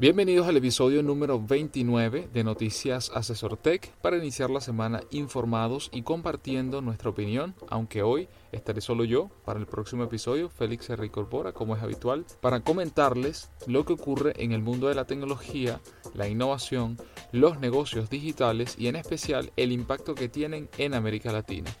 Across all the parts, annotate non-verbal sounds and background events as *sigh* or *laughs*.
Bienvenidos al episodio número 29 de Noticias Asesor Tech para iniciar la semana informados y compartiendo nuestra opinión, aunque hoy estaré solo yo para el próximo episodio, Félix se reincorpora como es habitual, para comentarles lo que ocurre en el mundo de la tecnología, la innovación, los negocios digitales y en especial el impacto que tienen en América Latina.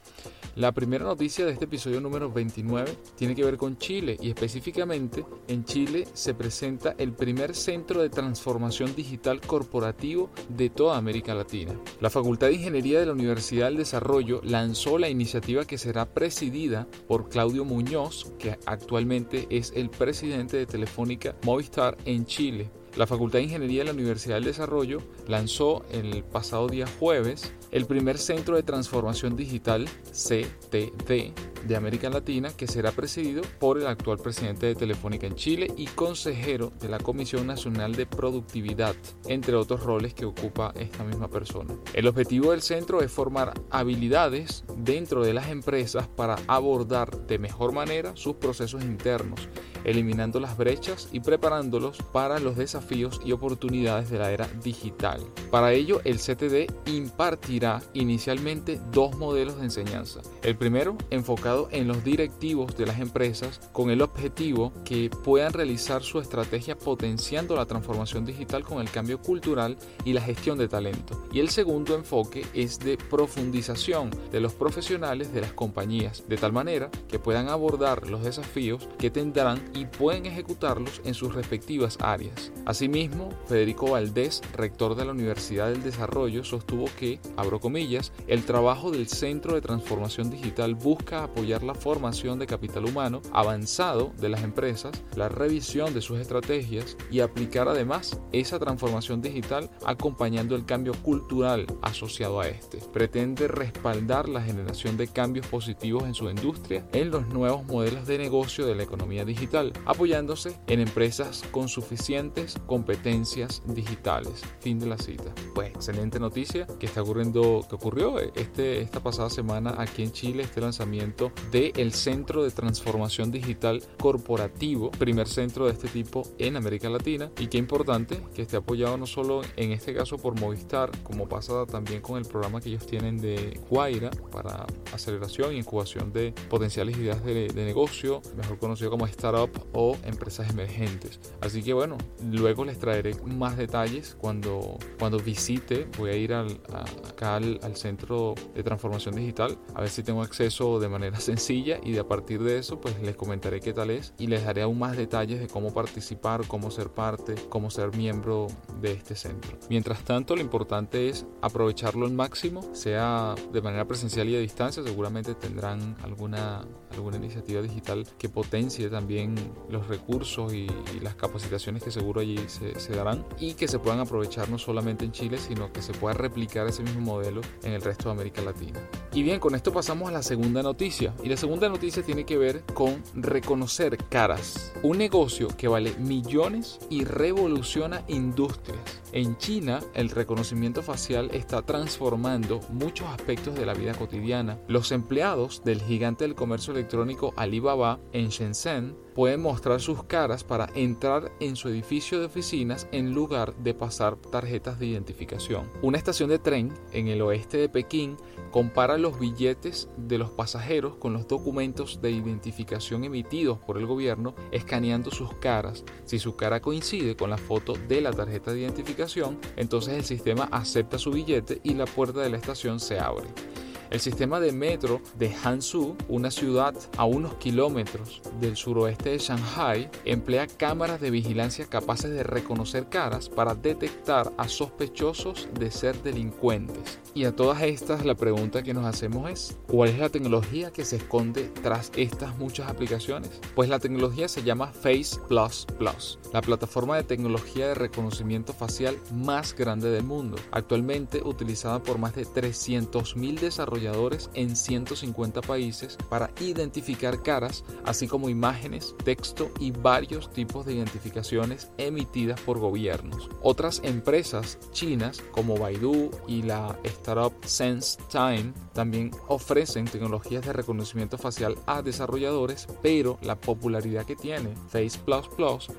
La primera noticia de este episodio número 29 tiene que ver con Chile y específicamente en Chile se presenta el primer centro de transformación digital corporativo de toda América Latina. La Facultad de Ingeniería de la Universidad del Desarrollo lanzó la iniciativa que será presidida por Claudio Muñoz, que actualmente es el presidente de Telefónica Movistar en Chile. La Facultad de Ingeniería de la Universidad del Desarrollo lanzó el pasado día jueves el primer centro de transformación digital CTD de América Latina que será presidido por el actual presidente de Telefónica en Chile y consejero de la Comisión Nacional de Productividad, entre otros roles que ocupa esta misma persona. El objetivo del centro es formar habilidades dentro de las empresas para abordar de mejor manera sus procesos internos eliminando las brechas y preparándolos para los desafíos y oportunidades de la era digital. Para ello, el CTD impartirá inicialmente dos modelos de enseñanza. El primero, enfocado en los directivos de las empresas con el objetivo que puedan realizar su estrategia potenciando la transformación digital con el cambio cultural y la gestión de talento. Y el segundo enfoque es de profundización de los profesionales de las compañías, de tal manera que puedan abordar los desafíos que tendrán y pueden ejecutarlos en sus respectivas áreas. Asimismo, Federico Valdés, rector de la Universidad del Desarrollo, sostuvo que, abro comillas, el trabajo del Centro de Transformación Digital busca apoyar la formación de capital humano avanzado de las empresas, la revisión de sus estrategias y aplicar además esa transformación digital acompañando el cambio cultural asociado a este. Pretende respaldar la generación de cambios positivos en su industria en los nuevos modelos de negocio de la economía digital apoyándose en empresas con suficientes competencias digitales. Fin de la cita. Pues excelente noticia que está ocurriendo, que ocurrió este, esta pasada semana aquí en Chile, este lanzamiento del Centro de Transformación Digital Corporativo, primer centro de este tipo en América Latina y qué importante que esté apoyado no solo en este caso por Movistar, como pasa también con el programa que ellos tienen de Guaira para aceleración e incubación de potenciales ideas de, de negocio, mejor conocido como Startup o empresas emergentes. Así que bueno, luego les traeré más detalles cuando, cuando visite. Voy a ir al, acá al, centro de transformación digital a ver si tengo acceso de manera *laughs* sencilla y de a partir de eso pues les comentaré qué tal es y les daré aún más detalles de cómo participar, cómo ser parte, cómo ser miembro de este centro. Mientras tanto, lo importante es aprovecharlo al máximo, sea de manera presencial y a distancia. Seguramente tendrán alguna, alguna iniciativa digital que potencie también los recursos y, las capacitaciones que seguro allí se, darán y que se puedan aprovechar no solamente en Chile, sino que se pueda replicar ese mismo modelo en el resto de América Latina. Y bien, con esto pasamos a la segunda noticia. Y la segunda noticia tiene que ver con reconocer caras. Un negocio que vale millones y revoluciona industrias. En China, el reconocimiento facial está transformando muchos aspectos de la vida cotidiana. Los empleados del gigante del comercio electrónico Alibaba en Shenzhen pueden mostrar sus caras para entrar en su edificio de oficinas en lugar de pasar tarjetas de identificación. Una estación de tren en el oeste de Pekín compara los billetes de los pasajeros con los documentos de identificación emitidos por el gobierno escaneando sus caras. Si su cara coincide con la foto de la tarjeta de identificación, entonces el sistema acepta su billete y la puerta de la estación se abre. El sistema de metro de Hangzhou, una ciudad a unos kilómetros del suroeste de Shanghai, emplea cámaras de vigilancia capaces de reconocer caras para detectar a sospechosos de ser delincuentes. Y a todas estas la pregunta que nos hacemos es, ¿cuál es la tecnología que se esconde tras estas muchas aplicaciones? Pues la tecnología se llama Face Plus Plus, la plataforma de tecnología de reconocimiento facial más grande del mundo, actualmente utilizada por más de 300.000 desarrolladores en 150 países para identificar caras, así como imágenes, texto y varios tipos de identificaciones emitidas por gobiernos. Otras empresas chinas como Baidu y la startup SenseTime también ofrecen tecnologías de reconocimiento facial a desarrolladores, pero la popularidad que tiene Face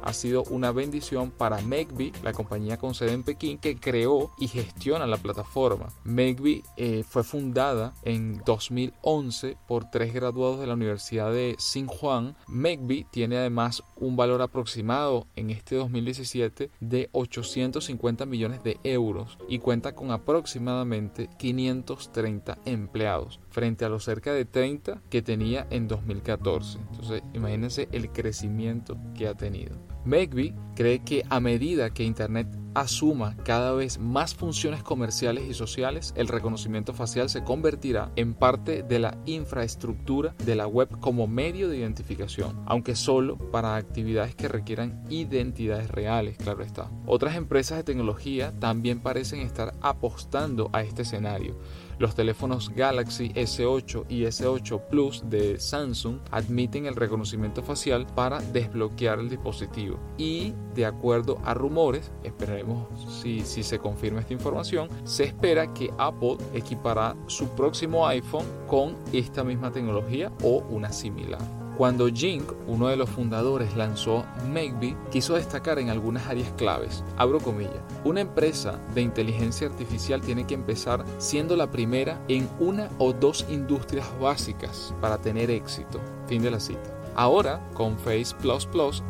ha sido una bendición para Megby, la compañía con sede en Pekín que creó y gestiona la plataforma. Megby eh, fue fundada en 2011 por tres graduados de la Universidad de Xinjiang. Megby tiene además un valor aproximado en este 2017 de 850 millones de euros y cuenta con aproximadamente 530 empleados frente a los cerca de 30 que tenía en 2014. Entonces, imagínense el crecimiento que ha tenido. Megby cree que a medida que Internet asuma cada vez más funciones comerciales y sociales, el reconocimiento facial se convertirá en parte de la infraestructura de la web como medio de identificación, aunque solo para actividades que requieran identidades reales, claro está. Otras empresas de tecnología también parecen estar apostando a este escenario. Los teléfonos Galaxy S8 y S8 Plus de Samsung admiten el reconocimiento facial para desbloquear el dispositivo y de acuerdo a rumores, esperaremos si, si se confirma esta información, se espera que Apple equipará su próximo iPhone con esta misma tecnología o una similar. Cuando Jing, uno de los fundadores, lanzó Maybe, quiso destacar en algunas áreas claves. Abro comillas. Una empresa de inteligencia artificial tiene que empezar siendo la primera en una o dos industrias básicas para tener éxito. Fin de la cita. Ahora, con Face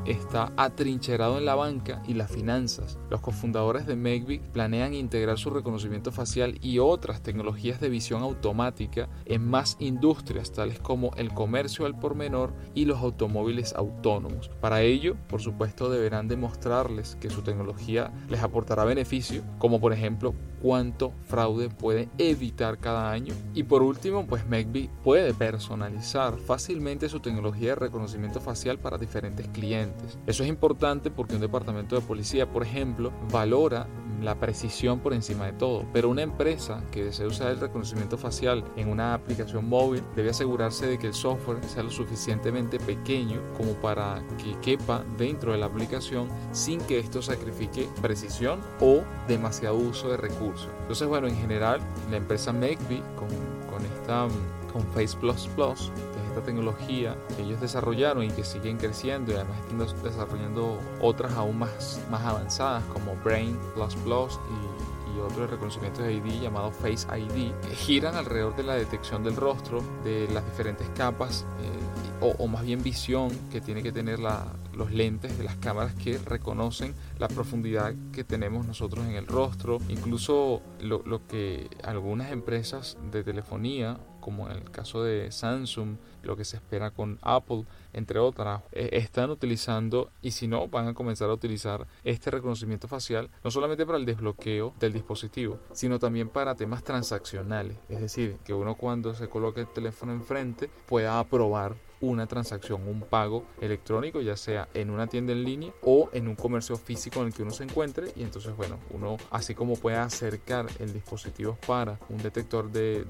está atrincherado en la banca y las finanzas. Los cofundadores de Megvik planean integrar su reconocimiento facial y otras tecnologías de visión automática en más industrias, tales como el comercio al por menor y los automóviles autónomos. Para ello, por supuesto, deberán demostrarles que su tecnología les aportará beneficio, como por ejemplo cuánto fraude puede evitar cada año. Y por último, pues Megby puede personalizar fácilmente su tecnología de reconocimiento facial para diferentes clientes. Eso es importante porque un departamento de policía, por ejemplo, valora la precisión por encima de todo. Pero una empresa que desea usar el reconocimiento facial en una aplicación móvil debe asegurarse de que el software sea lo suficientemente pequeño como para que quepa dentro de la aplicación sin que esto sacrifique precisión o demasiado uso de recursos. Entonces, bueno, en general, la empresa Makeby con, con esta con Face Plus Plus esta tecnología que ellos desarrollaron y que siguen creciendo y además están desarrollando otras aún más, más avanzadas como Brain Plus Plus y, y otro de reconocimiento de ID llamado Face ID, que giran alrededor de la detección del rostro, de las diferentes capas eh, o, o, más bien visión que tiene que tener la, los lentes de las cámaras que reconocen la profundidad que tenemos nosotros en el rostro, incluso lo, que algunas empresas de telefonía como en el caso de Samsung, lo que se espera con Apple, entre otras, eh, están utilizando y si no, van a comenzar a utilizar este reconocimiento facial no solamente para el desbloqueo del dispositivo, sino también para temas transaccionales. Es decir, que uno cuando se coloque el teléfono enfrente pueda aprobar una transacción, un pago electrónico, ya sea en una tienda en línea o en un comercio físico en el que uno se encuentre. Y entonces, bueno, uno así como puede acercar el dispositivo para un detector de,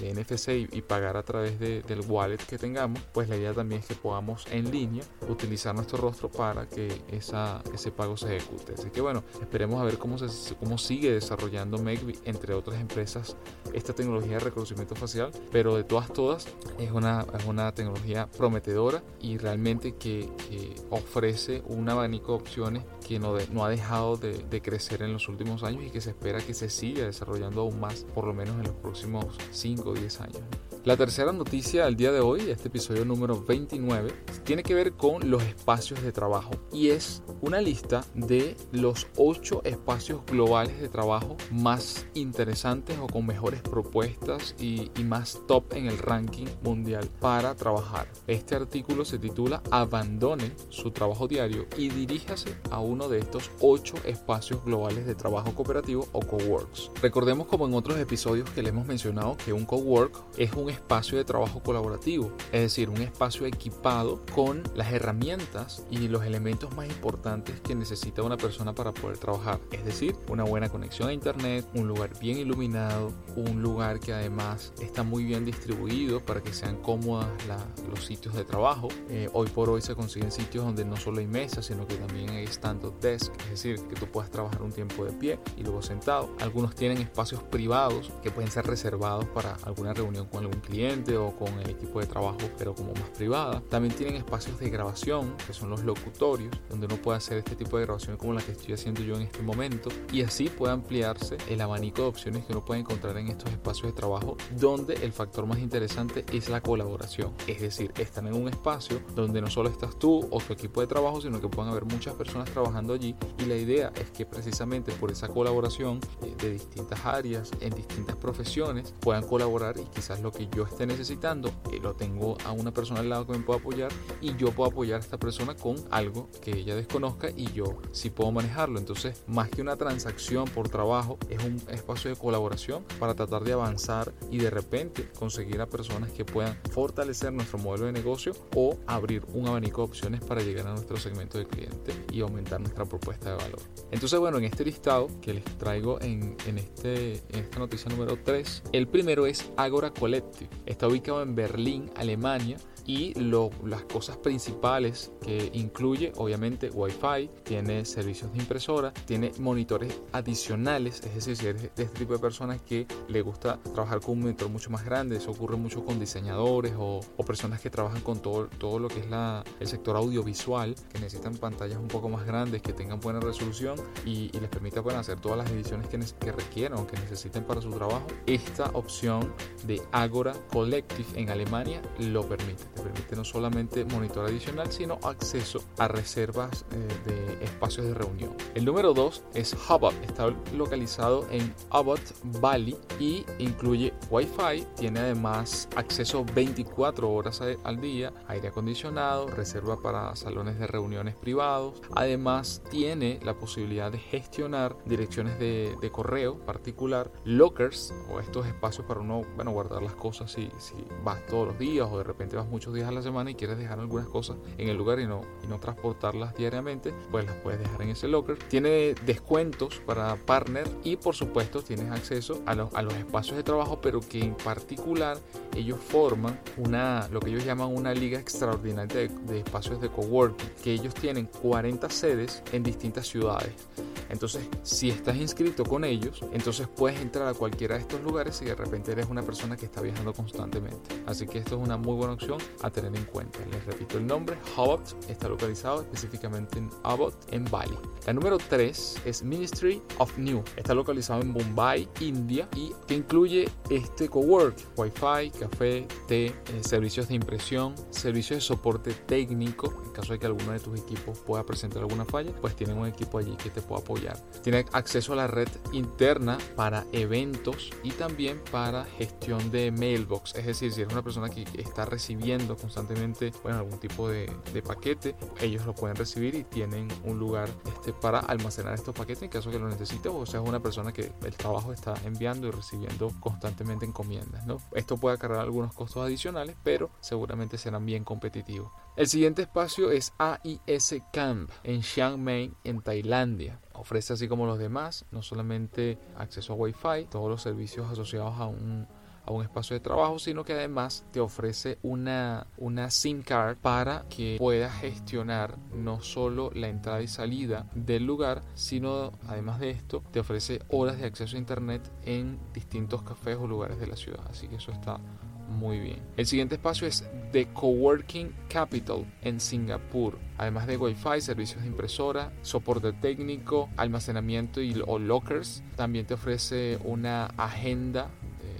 NFC y, pagar a través de, del wallet que tengamos, pues la idea también es que podamos en línea utilizar nuestro rostro para que esa, ese pago se ejecute. Así que bueno, esperemos a ver cómo, se, cómo sigue desarrollando Megby, entre otras empresas, esta tecnología de reconocimiento facial, pero de todas, todas, es una, es una tecnología prometedora y realmente que, ofrece un abanico de opciones que no, ha dejado de, crecer en los últimos años y que se espera que se siga desarrollando aún más, por lo menos en los próximos 5 o 10 años. La tercera noticia del día de hoy, este episodio número 29, tiene que ver con los espacios de trabajo y es una lista de los 8 espacios globales de trabajo más interesantes o con mejores propuestas y, y más top en el ranking mundial para trabajar. Este artículo se titula Abandone su trabajo diario y diríjase a uno de estos 8 espacios globales de trabajo cooperativo o coworks. Recordemos como en otros episodios que le hemos mencionado que un cowork es un espacio de trabajo colaborativo, es decir, un espacio equipado con las herramientas y los elementos más importantes que necesita una persona para poder trabajar, es decir, una buena conexión a internet, un lugar bien iluminado, un lugar que además está muy bien distribuido para que sean cómodas los sitios de trabajo. Eh, hoy por hoy se consiguen sitios donde no solo hay mesas, sino que también hay stand-up desk, es decir, que tú puedas trabajar un tiempo de pie y luego sentado. Algunos tienen espacios privados que pueden ser reservados para alguna reunión con algún cliente o con el equipo de trabajo, pero como más privada. También tienen espacios de grabación, que son los locutorios, donde uno puede hacer este tipo de grabación como la que estoy haciendo yo en este momento. Y así puede ampliarse el abanico de opciones que uno puede encontrar en estos espacios de trabajo, donde el factor más interesante es la colaboración. Es decir, están en un espacio donde no solo estás tú o tu equipo de trabajo, sino que pueden haber muchas personas trabajando allí. Y la idea es que precisamente por esa colaboración eh, de distintas áreas, en distintas profesiones, puedan colaborar y quizás lo que yo esté necesitando, eh, lo tengo a una persona al lado que me pueda apoyar y yo puedo apoyar a esta persona con algo que ella desconozca y yo sí puedo manejarlo. Entonces, más que una transacción por trabajo, es un espacio de colaboración para tratar de avanzar y de repente conseguir a personas que puedan fortalecer nuestro modelo de negocio o abrir un abanico de opciones para llegar a nuestro segmento de cliente y aumentar nuestra propuesta de valor. Entonces, bueno, en este listado que les traigo en, en, este, en esta noticia número 3, el primero es Agora Collective. Está ubicado en Berlín, Alemania y lo, las cosas principales que incluye obviamente Wi-Fi, tiene servicios de impresora, tiene monitores adicionales, es decir, si eres de este tipo de personas que le gusta trabajar con un monitor mucho más grande, eso ocurre mucho con diseñadores o, o personas que trabajan con todo, todo lo que es la, el sector audiovisual, que necesitan pantallas un poco más grandes, que tengan buena resolución y, y les permita pueden hacer todas las ediciones que, que requieran o que necesiten para su trabajo. Esta opción de Agora Collective en Alemania lo permite permite no solamente monitor adicional, sino acceso a reservas eh, de espacios de reunión. El número 2 es Hubot, está localizado en Abbott Valley y incluye Wi-Fi, tiene además acceso 24 horas al día, aire acondicionado, reserva para salones de reuniones privados, además tiene la posibilidad de gestionar direcciones de, de correo particular, lockers o estos espacios para uno bueno, guardar las cosas si, si vas todos los días o de repente vas muchos días a la semana y quieres dejar algunas cosas en el lugar y no, y no transportarlas diariamente, pues las puedes dejar en ese locker. Tiene descuentos para partner y por supuesto tienes acceso a, los, a los espacios de trabajo, pero que en particular ellos forman una, lo que ellos llaman una liga extraordinaria de, de espacios de coworking, que ellos tienen 40 sedes en distintas ciudades. Entonces, si estás inscrito con ellos, entonces puedes entrar a cualquiera de estos lugares y de repente eres una persona que está viajando constantemente. Así que esto es una muy buena opción a tener en cuenta. Les repito el nombre, Hobot está localizado específicamente en Abbott, en Bali. La número 3 es Ministry of New. Está localizado en Mumbai, India y que incluye este cowork, Wi-Fi, café, té, eh, servicios de impresión, servicios de soporte técnico. En caso de que alguno de tus equipos pueda presentar alguna falla, pues tienen un equipo allí que te pueda apoyar. Tiene acceso a la red interna para eventos y también para gestión de mailbox. Es decir, si eres una persona que está recibiendo constantemente bueno, algún tipo de, paquete, ellos lo pueden recibir y tienen un lugar este, para almacenar estos paquetes en caso que lo necesite o sea una persona que el trabajo está enviando y recibiendo constantemente encomiendas. ¿no? Esto puede acarrear algunos costos adicionales, pero seguramente serán bien competitivos. El siguiente espacio es AIS Camp en Chiang Mai, en Tailandia. Ofrece así como los demás, no solamente acceso a Wi-Fi, todos los servicios asociados a un a un espacio de trabajo, sino que además te ofrece una, una SIM card para que puedas gestionar no solo la entrada y salida del lugar, sino además de esto te ofrece horas de acceso a internet en distintos cafés o lugares de la ciudad. Así que eso está muy bien. El siguiente espacio es The Coworking Capital en Singapur. Además de Wi-Fi, servicios de impresora, soporte técnico, almacenamiento y o lockers, también te ofrece una agenda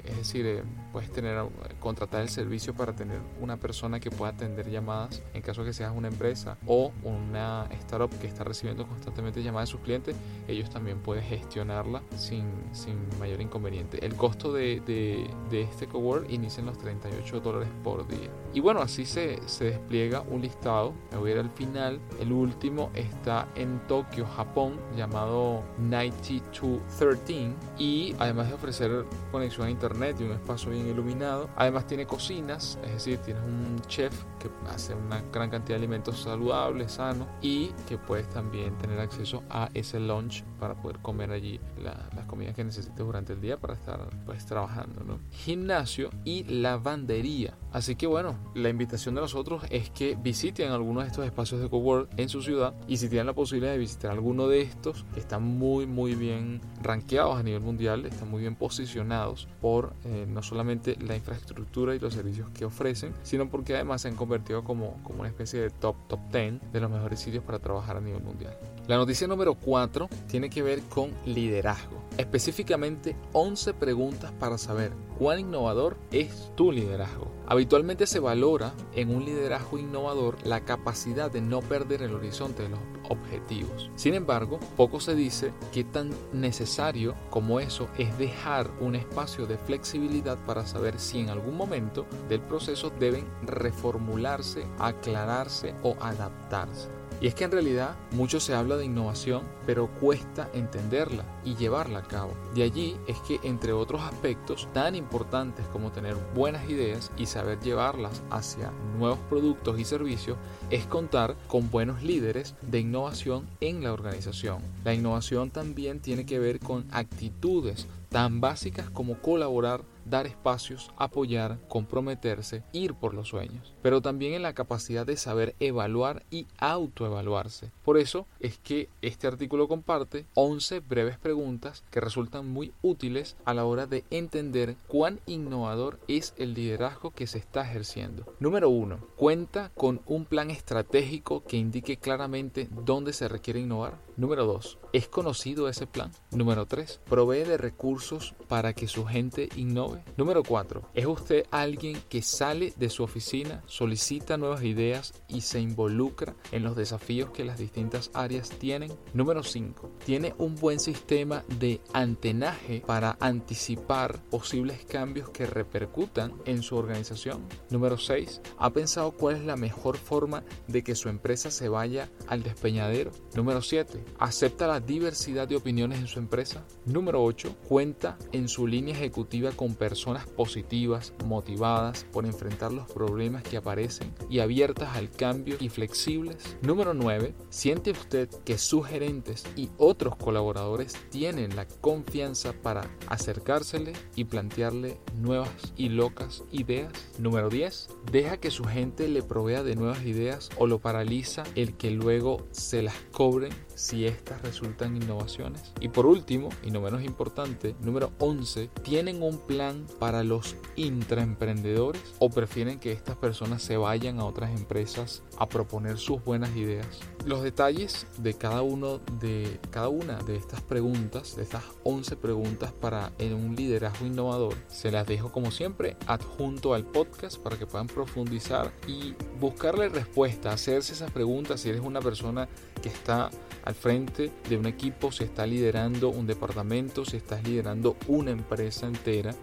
es decir, eh, puedes tener, contratar el servicio para tener una persona que pueda atender llamadas en caso que seas una empresa o una startup que está recibiendo constantemente llamadas de sus clientes, ellos también pueden gestionarla sin, sin mayor inconveniente. El costo de, de, de este cowork inicia en los 38 dólares por día. Y bueno, así se, se despliega un listado. Me voy a ir al final. El último está en Tokio, Japón, llamado 9213 y además de ofrecer conexión a internet y un espacio bien iluminado, además tiene cocinas, es decir, tienes un chef que hace una gran cantidad de alimentos saludables, sanos y que puedes también tener acceso a ese lunch para poder comer allí las comidas que necesites durante el día para estar pues trabajando, ¿no? Gimnasio y lavandería. Así que bueno, la invitación de nosotros es que visiten algunos de estos espacios de cowork en su ciudad y si tienen la posibilidad de visitar alguno de estos que están muy muy bien rankeados a nivel mundial, están muy bien posicionados por eh, no solamente la infraestructura y los servicios que ofrecen, sino porque además se han convertido como, como una especie de top top 10 de los mejores sitios para trabajar a nivel mundial. La noticia número 4 tiene que ver con liderazgo. Específicamente 11 preguntas para saber cuán innovador es tu liderazgo. Habitualmente se valora en un liderazgo innovador la capacidad de no perder el horizonte de los objetivos. Sin embargo, poco se dice que tan necesario como eso es dejar un espacio de flexibilidad para saber si en algún momento del proceso deben reformularse, aclararse o adaptarse. Y es que en realidad mucho se habla de innovación, pero cuesta entenderla y llevarla a cabo. De allí es que entre otros aspectos tan importantes como tener buenas ideas y saber llevarlas hacia nuevos productos y servicios, es contar con buenos líderes de innovación en la organización. La innovación también tiene que ver con actitudes tan básicas como colaborar, dar espacios, apoyar, comprometerse, ir por los sueños, pero también en la capacidad de saber evaluar y autoevaluarse. Por eso es que este artículo comparte 11 breves preguntas que resultan muy útiles a la hora de entender cuán innovador es el liderazgo que se está ejerciendo. Número 1. Cuenta con un plan estratégico que indique claramente dónde se requiere innovar. Número 2. ¿Es conocido ese plan? Número 3. ¿Provee de recursos para que su gente innove? Número 4. ¿Es usted alguien que sale de su oficina, solicita nuevas ideas y se involucra en los desafíos que las distintas áreas tienen? Número 5. ¿Tiene un buen sistema de antenaje para anticipar posibles cambios que repercutan en su organización? Número 6. ¿Ha pensado cuál es la mejor forma de que su empresa se vaya al despeñadero? Número 7. ¿Acepta la diversidad de opiniones en su empresa? Número 8. ¿Cuenta en su línea ejecutiva con personas positivas, motivadas por enfrentar los problemas que aparecen y abiertas al cambio y flexibles? Número 9. ¿Siente usted que sus gerentes y otros colaboradores tienen la confianza para acercársele y plantearle nuevas y locas ideas? Número 10. ¿Deja que su gente le provea de nuevas ideas o lo paraliza el que luego se las cobren si estas resultan innovaciones. Y por último, y no menos importante, número 11, ¿tienen un plan para los intraemprendedores o prefieren que estas personas se vayan a otras empresas a proponer sus buenas ideas? Los detalles de cada uno de cada una de estas preguntas, de estas 11 preguntas para en un liderazgo innovador, se las dejo como siempre adjunto al podcast para que puedan profundizar y buscarle respuesta, hacerse esas preguntas si eres una persona que está al frente de un equipo, si estás liderando un departamento, si estás liderando una empresa entera,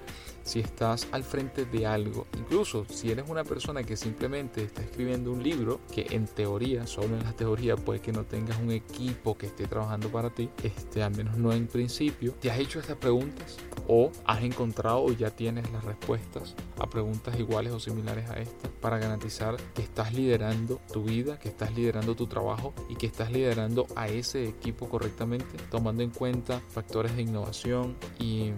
si estás al frente de algo, incluso si eres una persona que simplemente está escribiendo un libro, que en teoría, solo en la teoría puede que no tengas un equipo que esté trabajando para ti, este, al menos no en principio, ¿te has hecho estas preguntas? ¿O has encontrado o ya tienes las respuestas a preguntas iguales o similares a estas para garantizar que estás liderando tu vida, que estás liderando tu trabajo y que estás liderando a ese equipo correctamente, tomando en cuenta factores de innovación y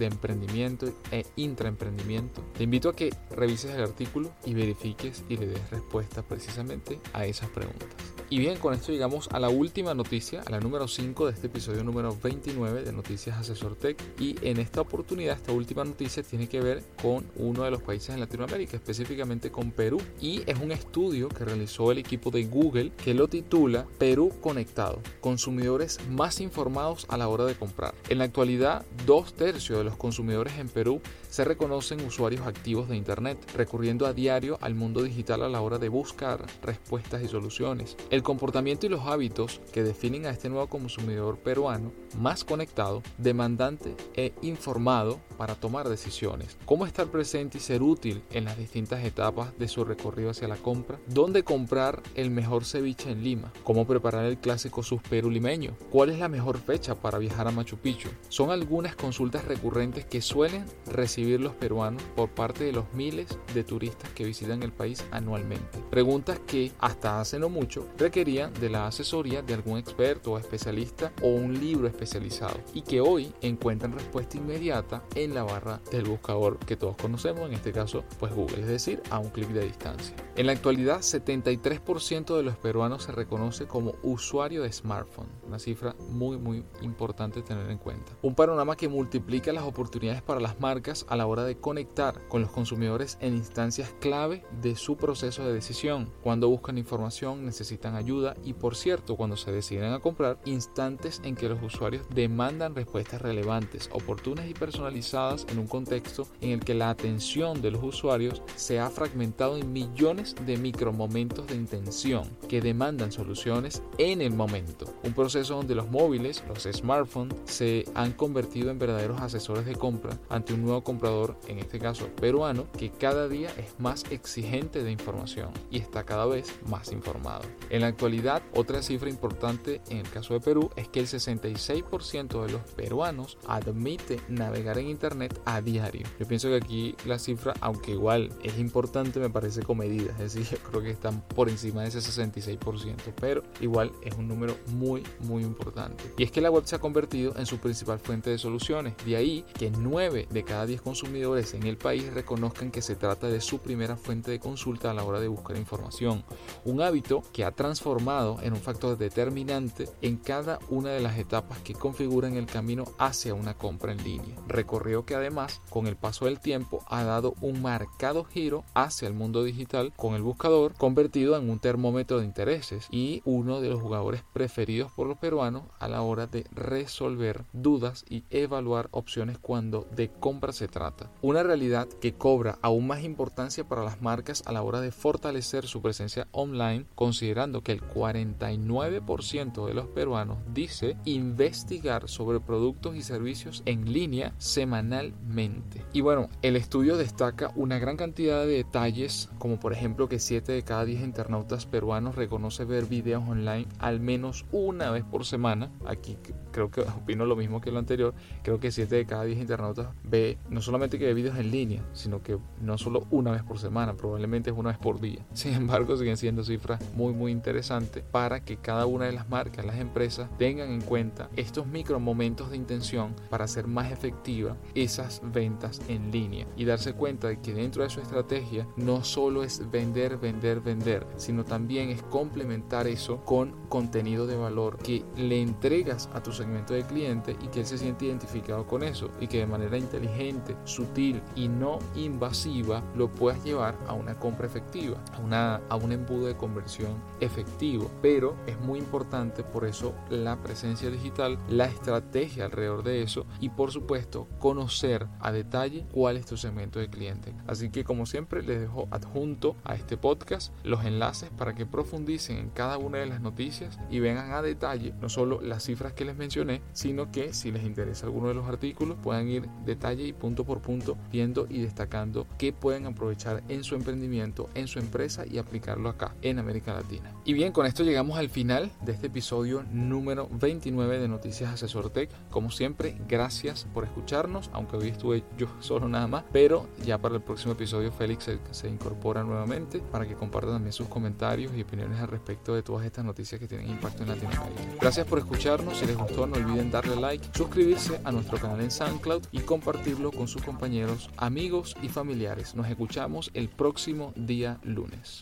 de emprendimiento e intraemprendimiento. Te invito a que revises el artículo y verifiques y le des respuesta precisamente a esas preguntas. Y bien, con esto llegamos a la última noticia, a la número 5 de este episodio número 29 de Noticias Asesor Tech. Y en esta oportunidad, esta última noticia tiene que ver con uno de los países en Latinoamérica, específicamente con Perú. Y es un estudio que realizó el equipo de Google que lo titula Perú Conectado, consumidores más informados a la hora de comprar. En la actualidad, dos tercios de los consumidores en Perú se reconocen usuarios activos de Internet, recurriendo a diario al mundo digital a la hora de buscar respuestas y soluciones. El comportamiento y los hábitos que definen a este nuevo consumidor peruano más conectado, demandante e informado para tomar decisiones. Cómo estar presente y ser útil en las distintas etapas de su recorrido hacia la compra. Dónde comprar el mejor ceviche en Lima. Cómo preparar el clásico suspero limeño. ¿Cuál es la mejor fecha para viajar a Machu Picchu? Son algunas consultas recurrentes que suelen recibir los peruanos por parte de los miles de turistas que visitan el país anualmente. Preguntas que hasta hace no mucho requerían de la asesoría de algún experto o especialista o un libro especializado y que hoy encuentran respuesta inmediata en la barra del buscador que todos conocemos, en este caso pues Google, es decir, a un clic de distancia. En la actualidad, 73% de los peruanos se reconoce como usuario de smartphone, una cifra muy muy importante tener en cuenta. Un panorama que multiplica las oportunidades para las marcas a la hora de conectar con los consumidores en instancias clave de su proceso de decisión. Cuando buscan información, necesitan ayuda y por cierto cuando se deciden a comprar, instantes en que los usuarios demandan respuestas relevantes, oportunas y personalizadas en un contexto en el que la atención de los usuarios se ha fragmentado en millones de micromomentos de intención que demandan soluciones en el momento. Un proceso donde los móviles, los smartphones, se han convertido en verdaderos asesores de compra ante un nuevo comprador, en este caso peruano, que cada día es más exigente de información y está cada vez más informado. En la actualidad, otra cifra importante en el caso de Perú es que el 66% de los peruanos admite navegar en Internet a diario. Yo pienso que aquí la cifra, aunque igual es importante, me parece comedida. Es decir, creo que están por encima de ese 66%, pero igual es un número muy, muy importante. Y es que la web se ha convertido en su principal fuente de soluciones. De ahí que 9 de cada 10 consumidores en el país reconozcan que se trata de su primera fuente de consulta a la hora de buscar información. Un hábito que ha transformado en un factor determinante en cada una de las etapas que configuran el camino hacia una compra en línea. Recorrido que además con el paso del tiempo ha dado un marcado giro hacia el mundo digital con el buscador convertido en un termómetro de intereses y uno de los jugadores preferidos por los peruanos a la hora de resolver dudas y evaluar opciones cuando de compra se trata. Una realidad que cobra aún más importancia para las marcas a la hora de fortalecer su presencia online considerando que el 49% de los peruanos dice investigar sobre productos y servicios en línea semanalmente. Y bueno, el estudio destaca una gran cantidad de detalles, como por ejemplo que 7 de cada 10 internautas peruanos reconoce ver videos online al menos una vez por semana. Aquí creo que opino lo mismo que lo anterior. Creo que 7 de cada 10 internautas ve no solamente que ve videos en línea, sino que no solo una vez por semana, probablemente es una vez por día. *laughs* Sin embargo, siguen siendo cifras muy muy interesante para que cada una de las marcas, las empresas, tengan en cuenta estos micro momentos de intención para hacer más efectiva esas ventas en línea y darse cuenta de que dentro de su estrategia no solo es vender, vender, vender, sino también es complementar eso con contenido de valor que le entregas a tu segmento de cliente y que él se siente identificado con eso y que de manera inteligente, sutil y no invasiva lo puedas llevar a una compra efectiva, a, una, a un embudo de conversión efectivo, pero es muy importante por eso la presencia digital, la estrategia alrededor de eso y por supuesto conocer a detalle cuál es tu segmento de cliente. Así que como siempre les dejo adjunto a este podcast los enlaces para que profundicen en cada una de las noticias y vengan a detalle no solo las cifras que les mencioné, sino que si les interesa alguno de los artículos puedan ir detalle y punto por punto viendo y destacando qué pueden aprovechar en su emprendimiento, en su empresa y aplicarlo acá en América Latina. Y bien, con esto llegamos al final de este episodio número 29 de Noticias Asesor Tech. Como siempre, gracias por escucharnos, aunque hoy estuve yo *laughs* solo nada más, pero ya para el próximo episodio Félix se, incorpora nuevamente para que comparta también sus comentarios y opiniones al respecto de todas estas noticias que tienen impacto en Latinoamérica. Gracias por escucharnos, si les gustó no olviden darle like, suscribirse a nuestro canal en SoundCloud y compartirlo con sus compañeros, amigos y familiares. Nos escuchamos el próximo día lunes.